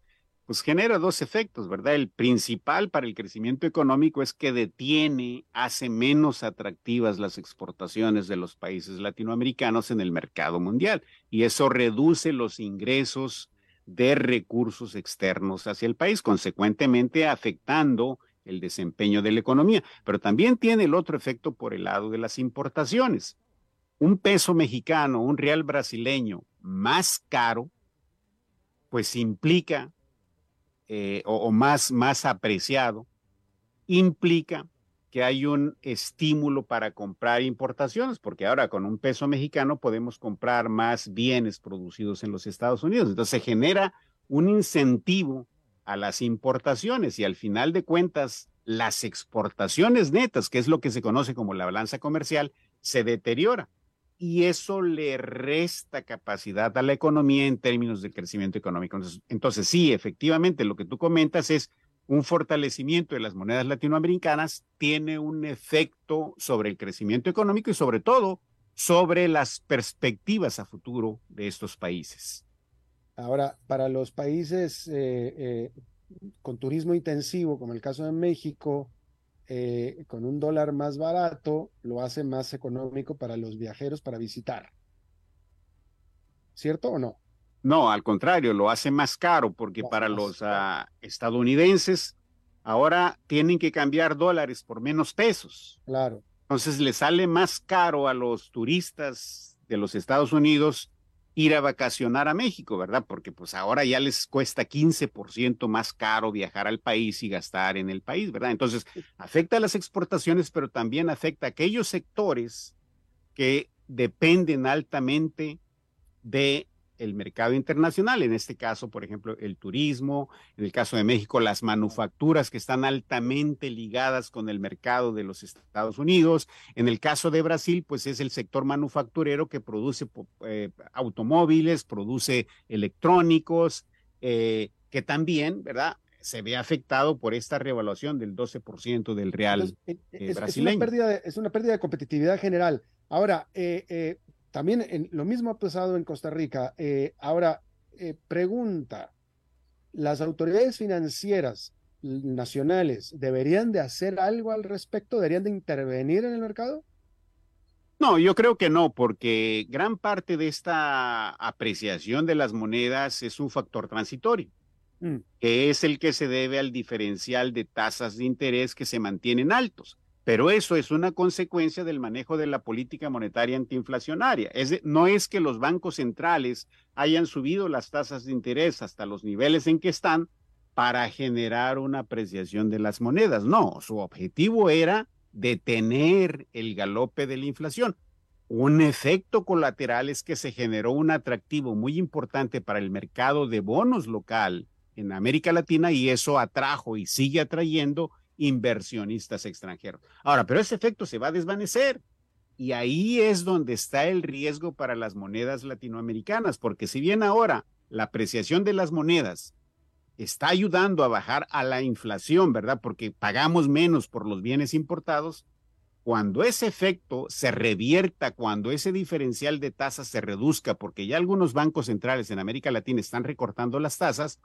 pues genera dos efectos, ¿verdad? El principal para el crecimiento económico es que detiene, hace menos atractivas las exportaciones de los países latinoamericanos en el mercado mundial y eso reduce los ingresos de recursos externos hacia el país, consecuentemente afectando el desempeño de la economía. Pero también tiene el otro efecto por el lado de las importaciones. Un peso mexicano, un real brasileño más caro, pues implica, eh, o, más, más apreciado, implica que hay un estímulo para comprar importaciones, porque ahora con un peso mexicano podemos comprar más bienes producidos en los Estados Unidos. Entonces se genera un incentivo a las importaciones y al final de cuentas las exportaciones netas, que es lo que se conoce como la balanza comercial, se deteriora y eso le resta capacidad a la economía en términos de crecimiento económico. Entonces, sí, efectivamente, lo que tú comentas es un fortalecimiento de las monedas latinoamericanas tiene un efecto sobre el crecimiento económico y sobre todo sobre las perspectivas a futuro de estos países. Ahora, para los países eh, eh, con turismo intensivo, como el caso de México, eh, con un dólar más barato, lo hace más económico para los viajeros para visitar. ¿Cierto o no? No, al contrario, lo hace más caro porque para los ah, estadounidenses ahora tienen que cambiar dólares por menos pesos. Claro. Entonces le sale más caro a los turistas de los Estados Unidos ir a vacacionar a México, ¿verdad? Porque pues ahora ya les cuesta 15% más caro viajar al país y gastar en el país, ¿verdad? Entonces, afecta a las exportaciones, pero también afecta a aquellos sectores que dependen altamente de el mercado internacional, en este caso, por ejemplo, el turismo, en el caso de México, las manufacturas que están altamente ligadas con el mercado de los Estados Unidos, en el caso de Brasil, pues es el sector manufacturero que produce eh, automóviles, produce electrónicos, eh, que también, ¿verdad? Se ve afectado por esta revaluación del 12% del real eh, brasileño. una, pérdida de, es una pérdida de competitividad general. Ahora, eh, también en, lo mismo ha pasado en Costa Rica. Eh, ahora, eh, pregunta, ¿las autoridades financieras nacionales deberían de hacer algo al respecto? ¿Deberían de intervenir en el mercado? No, yo creo que no, porque gran parte de esta apreciación de las monedas es un factor transitorio, mm. que es el que se debe al diferencial de tasas de interés que se mantienen altos. Pero eso es una consecuencia del manejo de la política monetaria antiinflacionaria. No es que los bancos centrales hayan subido las tasas de interés hasta los niveles en que están para generar una apreciación de las monedas. No, su objetivo era detener el galope de la inflación. Un efecto colateral es que se generó un atractivo muy importante para el mercado de bonos local en América Latina y eso atrajo y sigue atrayendo inversionistas extranjeros. Ahora, pero ese efecto se va a desvanecer. Y ahí es donde está el riesgo para las monedas latinoamericanas, porque si bien ahora la apreciación de las monedas está ayudando a bajar a la inflación, ¿verdad? Porque pagamos menos por los bienes importados, cuando ese efecto se revierta, cuando ese diferencial de tasas se reduzca, porque ya algunos bancos centrales en América Latina están recortando las tasas,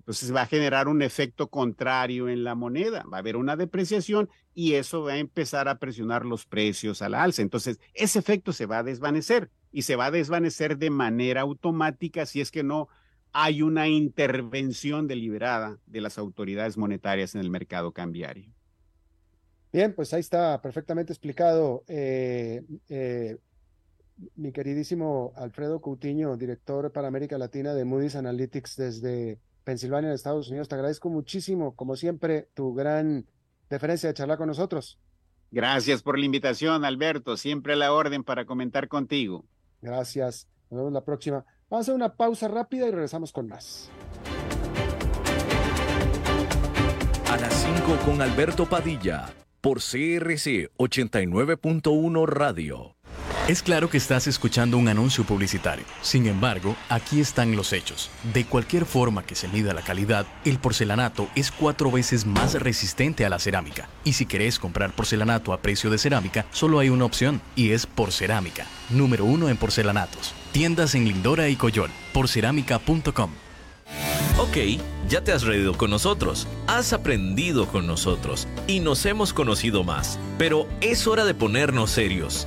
entonces va a generar un efecto contrario en la moneda, va a haber una depreciación y eso va a empezar a presionar los precios a la alza. Entonces, ese efecto se va a desvanecer y se va a desvanecer de manera automática si es que no hay una intervención deliberada de las autoridades monetarias en el mercado cambiario. Bien, pues ahí está perfectamente explicado. Eh, eh, mi queridísimo Alfredo Coutinho, director para América Latina de Moody's Analytics desde Pensilvania, en Estados Unidos. Te agradezco muchísimo, como siempre, tu gran deferencia de charlar con nosotros. Gracias por la invitación, Alberto. Siempre a la orden para comentar contigo. Gracias. Nos vemos la próxima. Vamos a hacer una pausa rápida y regresamos con más. A las 5 con Alberto Padilla, por CRC 89.1 Radio. Es claro que estás escuchando un anuncio publicitario. Sin embargo, aquí están los hechos. De cualquier forma que se mida la calidad, el porcelanato es cuatro veces más resistente a la cerámica. Y si querés comprar porcelanato a precio de cerámica, solo hay una opción, y es Porcerámica, número uno en porcelanatos. Tiendas en Lindora y Coyol, porcerámica.com. Ok, ya te has reído con nosotros, has aprendido con nosotros y nos hemos conocido más, pero es hora de ponernos serios.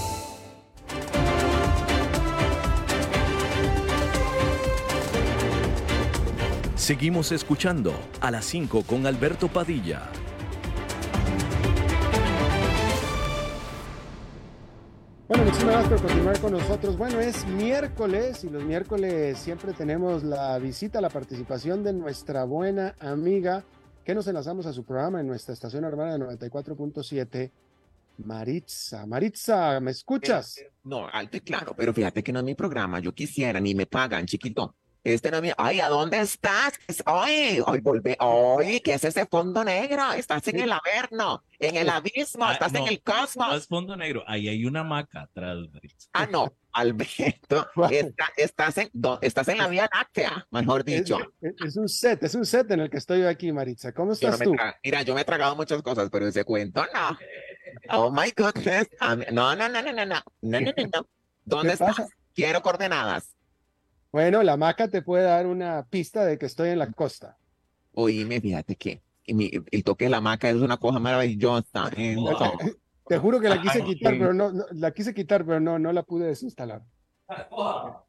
Seguimos escuchando a las 5 con Alberto Padilla. Bueno, muchísimas gracias por continuar con nosotros. Bueno, es miércoles y los miércoles siempre tenemos la visita, la participación de nuestra buena amiga que nos enlazamos a su programa en nuestra estación hermana de 94.7, Maritza. Maritza, ¿me escuchas? No, alto y claro, pero fíjate que no es mi programa. Yo quisiera, ni me pagan, chiquito. Este no es mío. Ay, ¿a dónde estás? Ay, ay, volvé. Ay, ¿qué es ese fondo negro? Estás en el averno, en el abismo, Ah, estás en no, el cosmos. No es fondo negro, ahí hay una maca atrás. Ah, no, Alberto, está- estás, en, estás en la Vía Láctea, mejor dicho. es- es un set, es un set en el que estoy aquí, Maritza. ¿Cómo Yo no estás me tú? Mira, yo me he tragado muchas cosas, pero ese cuento no. Oh my goodness. No, no, no, no, no, no. No, no, no, no. ¿Dónde ¿Qué estás? pasa? Quiero coordenadas. Bueno, la maca te puede dar una pista de que estoy en la costa. Oíme, fíjate que mi- el toque de la maca es una cosa maravillosa. ¿eh? Wow. Te juro que la quise Ay, quitar, pero no, no- la quise quitar, pero no, no la pude desinstalar.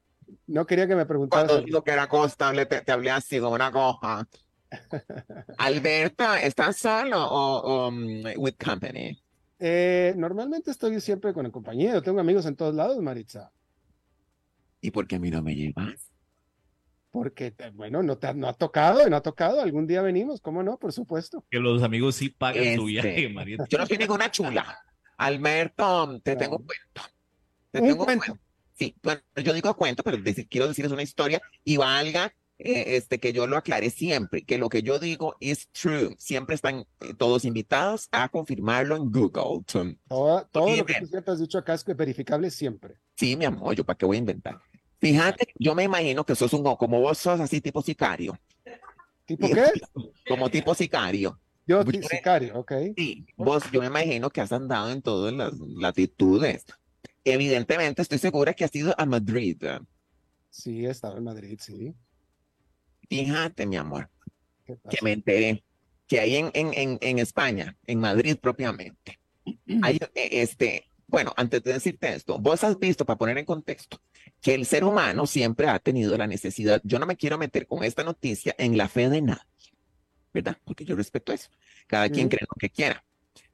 No quería que me preguntaras. Cuando digo que era acostable, te, te hablé así como una coja. Alberto, ¿estás solo o, um, with company? Eh, normalmente estoy siempre con la compañía. Yo tengo amigos en todos lados, Maritza. ¿Y por qué a mí no me llevas? Porque, te- bueno, no te ha, no ha tocado, no ha tocado. Algún día venimos, ¿cómo no? Por supuesto. Que los amigos sí pagan tu Este, viaje, Maritza. Yo no soy ninguna chula. Alberto, te tengo un cuento. Te Un tengo cuento. cuento. Sí, bueno, yo digo cuento, pero decir- quiero decir es una historia y valga eh, este, que yo lo aclare siempre, que lo que yo digo es true. Siempre están eh, todos invitados a confirmarlo en Google. Todo, todo lo que tú siempre has dicho acá es que verificable siempre. Sí, mi amor, yo para qué voy a inventar. Fíjate, yo me imagino que sos un, como vos sos así tipo sicario, ¿Tipo qué? como tipo sicario. Yo, Yo- sicario, ok. Sí, vos, yo me imagino que has andado en todas las latitudes. Evidentemente, estoy segura que has ido a Madrid. Sí, he estado en Madrid, sí. Fíjate, mi amor, ¿Qué que me enteré que ahí en, en, en, en España, en Madrid propiamente, hay eh, este, bueno, antes de decirte esto, vos has visto, para poner en contexto, que el ser humano siempre ha tenido la necesidad, yo no me quiero meter con esta noticia en la fe de nadie, ¿verdad? Porque yo respeto eso. Cada quien cree lo que quiera.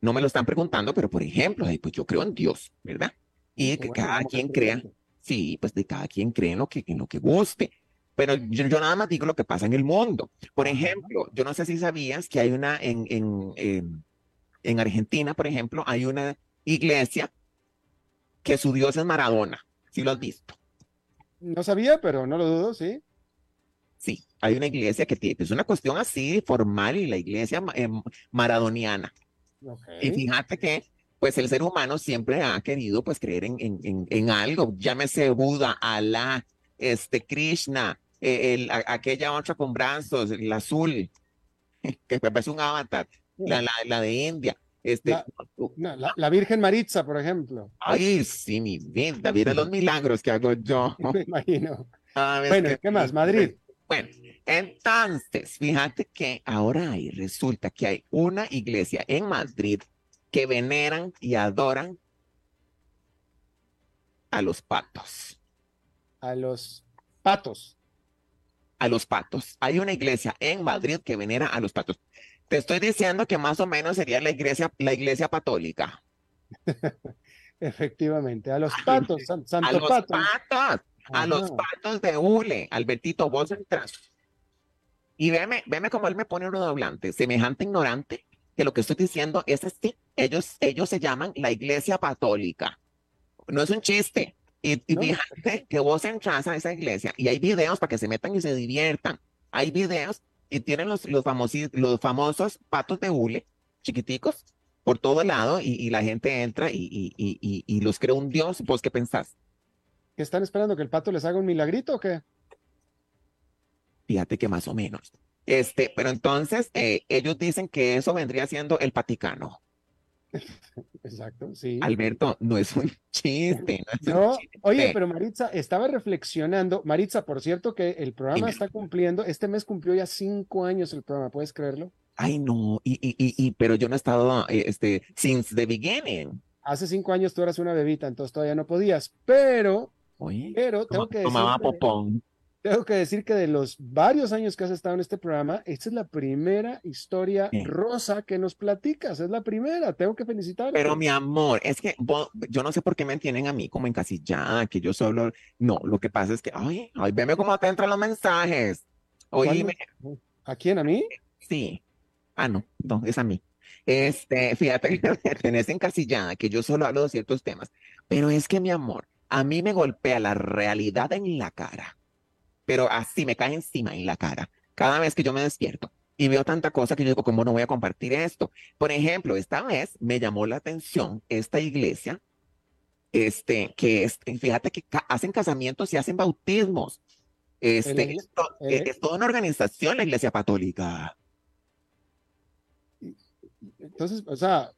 No me lo están preguntando, pero por ejemplo, pues yo creo en Dios, ¿verdad? Y que bueno, cada quien crea, sí, pues de cada quien cree en lo que, en lo que guste. Pero yo, yo nada más digo lo que pasa en el mundo. Por ejemplo, yo no sé si sabías que hay una en, en, en, en Argentina, por ejemplo, hay una iglesia que su dios es Maradona. ¿Sí lo has visto? No sabía, pero no lo dudo, sí. Sí, hay una iglesia que tiene, es una cuestión así formal y la iglesia em, maradoniana. Ok. Y fíjate que, pues el ser humano siempre ha querido, pues, creer en, en, en, en algo, llámese Buda, Alá, este, Krishna, eh, el, aquella otra con brazos, el azul, que parece un avatar, la, la, la de India, este, La- No, la, la Virgen Maritza, por ejemplo. ay, sí, mi vida, mira los milagros que hago yo. Me imagino. Ah, Bueno, que ¿qué más? Madrid. Bueno, entonces, fíjate que ahora hay, resulta que hay una iglesia en Madrid que veneran y adoran a los patos. A los patos. A los patos. Hay una iglesia en Madrid que venera a los patos. Te estoy diciendo que más o menos sería la iglesia, la iglesia católica. Efectivamente. A los patos, san- A los pato. patos, a los patos de hule. Albertito, vos entras. Y veme, veme cómo él me pone un doblante, semejante ignorante, que lo que estoy diciendo es así. Ellos, ellos se llaman la iglesia católica. No es un chiste. Y, y No. fíjate que vos entras a esa iglesia y hay videos para que se metan y se diviertan. Hay videos y tienen los, los, los famosos patos de hule, chiquiticos, por todo lado y, y la gente entra y, y, y, los cree un dios. ¿Vos qué pensás? ¿Que están esperando que el pato les haga un milagrito o qué? Fíjate que más o menos. Este, pero entonces eh, ellos dicen que eso vendría siendo el Vaticano. Exacto, sí. Alberto, no es un chiste. No es un No, chiste. oye, pero Maritza, estaba reflexionando. Maritza, por cierto, que el programa está cumpliendo, este mes cumplió ya cinco años el programa, ¿puedes creerlo? Ay, no, y, y, y, y- pero yo no he estado, eh, este, since the beginning. Hace cinco años tú eras una bebita, entonces todavía no podías, pero, Oye, pero tengo que decir, tomaba popón. Tengo que decir que de los varios años que has estado en este programa, esta es la primera historia Sí. rosa que nos platicas, es la primera, tengo que felicitarte. Pero mi amor, es que vos- yo no sé por qué me tienen a mí como encasillada, que yo solo, no, lo que pasa es que, ay, ay, veme cómo te entran los mensajes. Oíme, ¿A quién? ¿A mí? Sí. Ah, no, no, es a mí. Este, fíjate que me tenés encasillada, que yo solo hablo de ciertos temas. Pero es que, mi amor, a mí me golpea la realidad en la cara. Pero así me cae encima en la cara cada vez que yo me despierto y veo tanta cosa que yo digo, ¿cómo no voy a compartir esto? Por ejemplo, esta vez me llamó la atención esta iglesia, este, que es, fíjate que hacen casamientos y hacen bautismos. Este, es, toda una organización la iglesia católica. Entonces, o sea,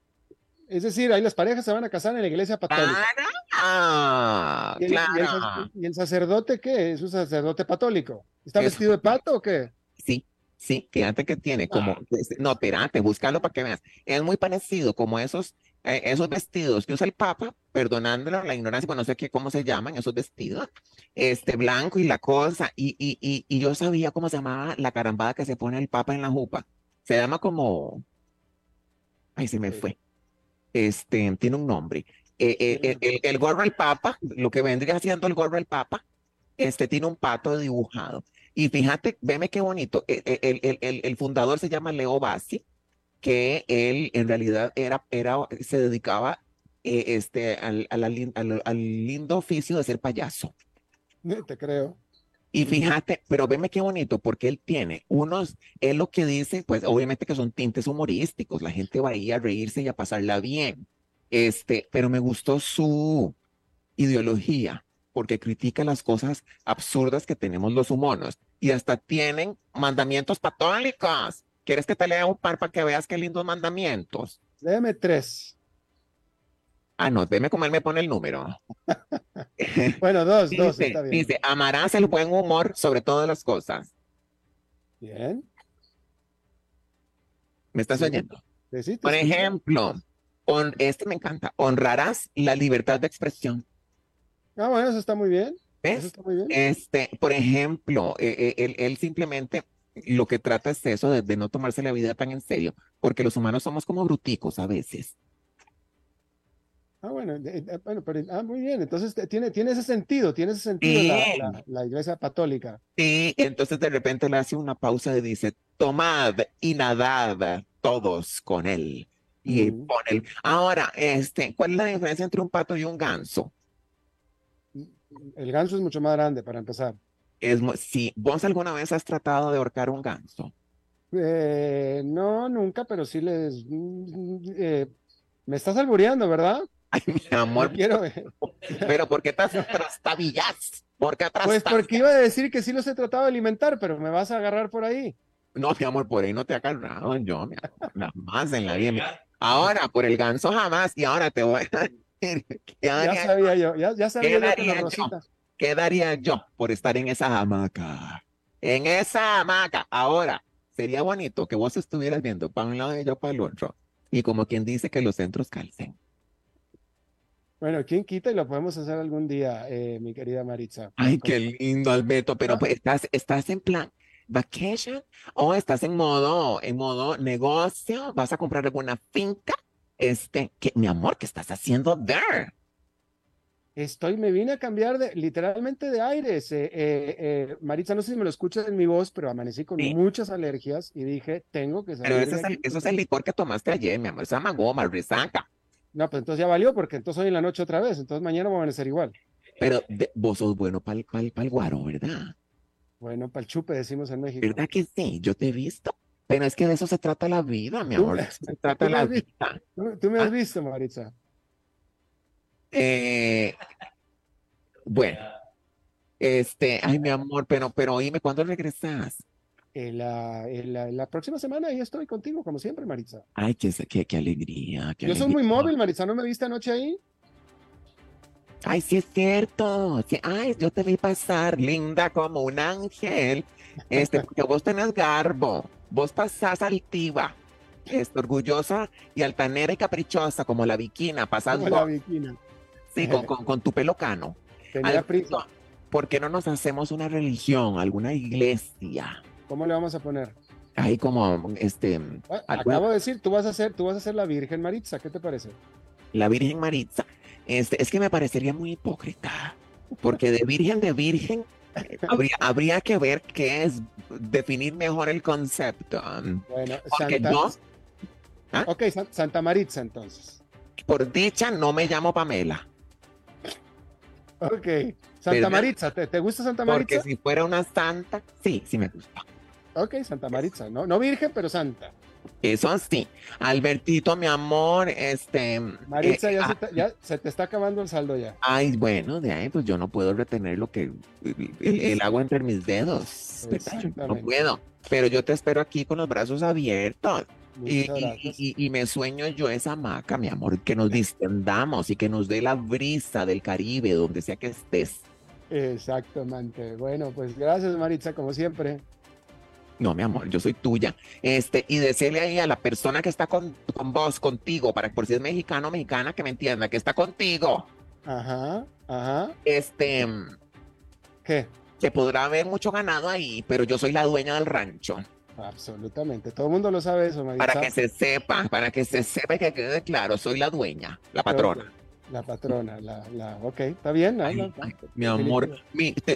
es decir, ahí las parejas se van a casar en la iglesia católica. Ah, ¿Y, el, claro. ¿Y el, sacerdote qué? ¿Es un sacerdote católico? ¿Está vestido de pato o qué? Sí, Sí, fíjate que tiene como, ah. no, espérate, búscalo para que veas. Es muy parecido como esos, eh, esos vestidos que usa el Papa, perdonándolo la ignorancia, pues no sé qué, cómo se llaman esos vestidos, este blanco y la cosa, y, y, y, y yo sabía cómo se llamaba la carambada que se pone el Papa en la jupa. Se llama como, ay, se me fue. Este, tiene un nombre. Eh, eh, el, el, gorro del Papa, lo que vendría haciendo el gorro del Papa, este tiene un pato dibujado. Y fíjate, veme qué bonito. E, e, el, el, el, fundador se llama Leo Bassi, que él en realidad era, era, se dedicaba eh, este, al, al, al, lindo oficio de ser payaso. Te creo. Y fíjate, pero veme qué bonito, porque él tiene unos, él lo que dice, pues obviamente que son tintes humorísticos, la gente va a ir a reírse y a pasarla bien. Este, pero me gustó su ideología porque critica las cosas absurdas que tenemos los humanos y hasta tienen mandamientos católicos. ¿Quieres que te lea un par para que veas qué lindos mandamientos? Léeme tres. Ah, no, déme como él me pone el número. bueno, dos, dos, dice, está bien. Dice, amarás el buen humor sobre todas las cosas. Bien. ¿Me estás oyendo? Por ejemplo, este me encanta, honrarás la libertad de expresión. Ah, bueno, eso está muy bien. ¿Ves? Este, por ejemplo, eh, eh, él, simplemente lo que trata es eso de, no tomarse la vida tan en serio, porque los humanos somos como bruticos a veces. Ah, bueno, bueno, pero ah, muy bien. Entonces tiene, tiene ese sentido, tiene ese sentido la, iglesia católica. Sí, entonces de repente le hace una pausa y dice, tomad y nadad todos con él. Y pone el... Ahora, este, ¿cuál es la diferencia entre un pato y un ganso? El ganso es mucho más grande para empezar. Es, sí, ¿vos alguna vez has tratado de ahorcar un ganso? Eh, no, nunca, pero sí les... Mm, eh, me estás albureando, ¿verdad? Ay, mi amor. quiero... pero ¿por qué estás trastabillas? ¿Por qué atrás? Pues porque iba a decir que sí los he tratado de alimentar, pero me vas a agarrar por ahí. No, mi amor, por ahí no te ha agarrado yo, mi amor, más en la vida. Ahora, por el ganso jamás, y ahora te voy a ya sabía yo, ya, sabía ¿qué daría yo? ¿Qué daría yo por estar en esa hamaca? En esa hamaca. Ahora, sería bonito que vos estuvieras viendo para un lado y yo para el otro. Y como quien dice que los centros calcen. Bueno, ¿quién quita y lo podemos hacer algún día, eh, mi querida Maritza? Ay, qué lindo, Alberto, pero pues, estás, estás en plan vacation o estás en modo, en modo negocio, vas a comprar alguna finca este, que, mi amor, ¿qué estás haciendo there? Estoy, me vine a cambiar de, literalmente de aires. Eh, eh, eh, Maritza, no sé si me lo escuchas en mi voz, pero amanecí con muchas alergias y dije, tengo que salir. Pero ese es el, eso es el licor que tomaste ayer, mi amor, se llama goma, resaca. No, pues entonces ya valió, porque entonces hoy en la noche otra vez, entonces mañana va a amanecer igual. Pero vos sos bueno para el guaro, ¿verdad? Bueno, para el chupe, decimos en México. ¿Verdad que sí? Yo te he visto. Pero es que de eso se trata la vida, mi amor. Se trata la vida. ¿Tú, me has ah. visto, Maritza? Eh, bueno, este, ay, mi amor, pero, pero oíme, ¿cuándo regresas? En la, en la, próxima semana ahí estoy contigo, como siempre, Maritza. Ay, qué, qué, qué alegría. Yo soy muy móvil, Maritza, ¿no me viste anoche ahí? Ay, sí es cierto. ay, yo te vi pasar, linda como un ángel. Este, porque vos tenés garbo. Vos pasás altiva, es orgullosa y altanera y caprichosa como la viquina, pasando. Como la viquina. Sí, con, con, tu pelo cano. Tenía ¿Por qué no nos hacemos una religión, alguna iglesia? ¿Cómo le vamos a poner? Ahí como, este... acabo de decir, tú vas a ser, tú vas a ser la Virgen Maritza, ¿qué te parece? La Virgen Maritza. Este, es que me parecería muy hipócrita, porque de virgen de virgen habría, habría, que ver qué es, definir mejor el concepto. Bueno, Santa, ¿Ah? Ok, Santa Maritza entonces. Por dicha no me llamo Pamela. Ok. Santa Maritza, ¿te, gusta Santa Maritza? Porque si fuera una santa, sí, sí me gusta. Ok, Santa Maritza, ¿no? No virgen, pero santa. Eso sí. Albertito, mi amor, este. Maritza, eh, ya, se ah, te, ya, se te, está acabando el saldo ya. Ay, bueno, de ahí, pues yo no puedo retener lo que. El, agua entre mis dedos. No puedo. Pero yo te espero aquí con los brazos abiertos. Y, y, me sueño yo esa hamaca, mi amor, que nos distendamos y que nos dé la brisa del Caribe, donde sea que estés. Exactamente. Bueno, pues gracias, Maritza, como siempre. No, mi amor, yo soy tuya. Este, y decirle ahí a la persona que está con, con vos, contigo, para por si es mexicano o mexicana, que me entienda, que está contigo. Ajá, ajá. Este. ¿Qué? Que podrá haber mucho ganado ahí, pero yo soy la dueña del rancho. Absolutamente, todo el mundo lo sabe eso, Maritza. Para que se sepa, para que se sepa y que quede claro, soy la dueña, la patrona. La patrona, la, la, ok, está bien. mi amor,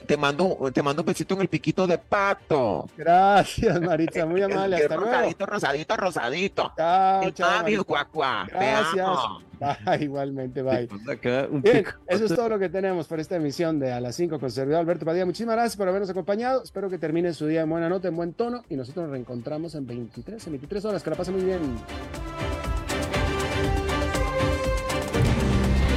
te, mando, te mando un besito en el piquito de pato. Gracias, Maritza, muy amable. Hasta rosadito, luego. rosadito, rosadito. Chao, chao. cuacuá. Gracias. igualmente, bye. Bien, eso es todo lo que tenemos por esta emisión de A las 5 con servidor Alberto Padilla. Muchísimas gracias por habernos acompañado. Espero que termine su día en buena nota, en buen tono. Y nosotros nos reencontramos en 23, en 23 horas. Que la pasen muy bien.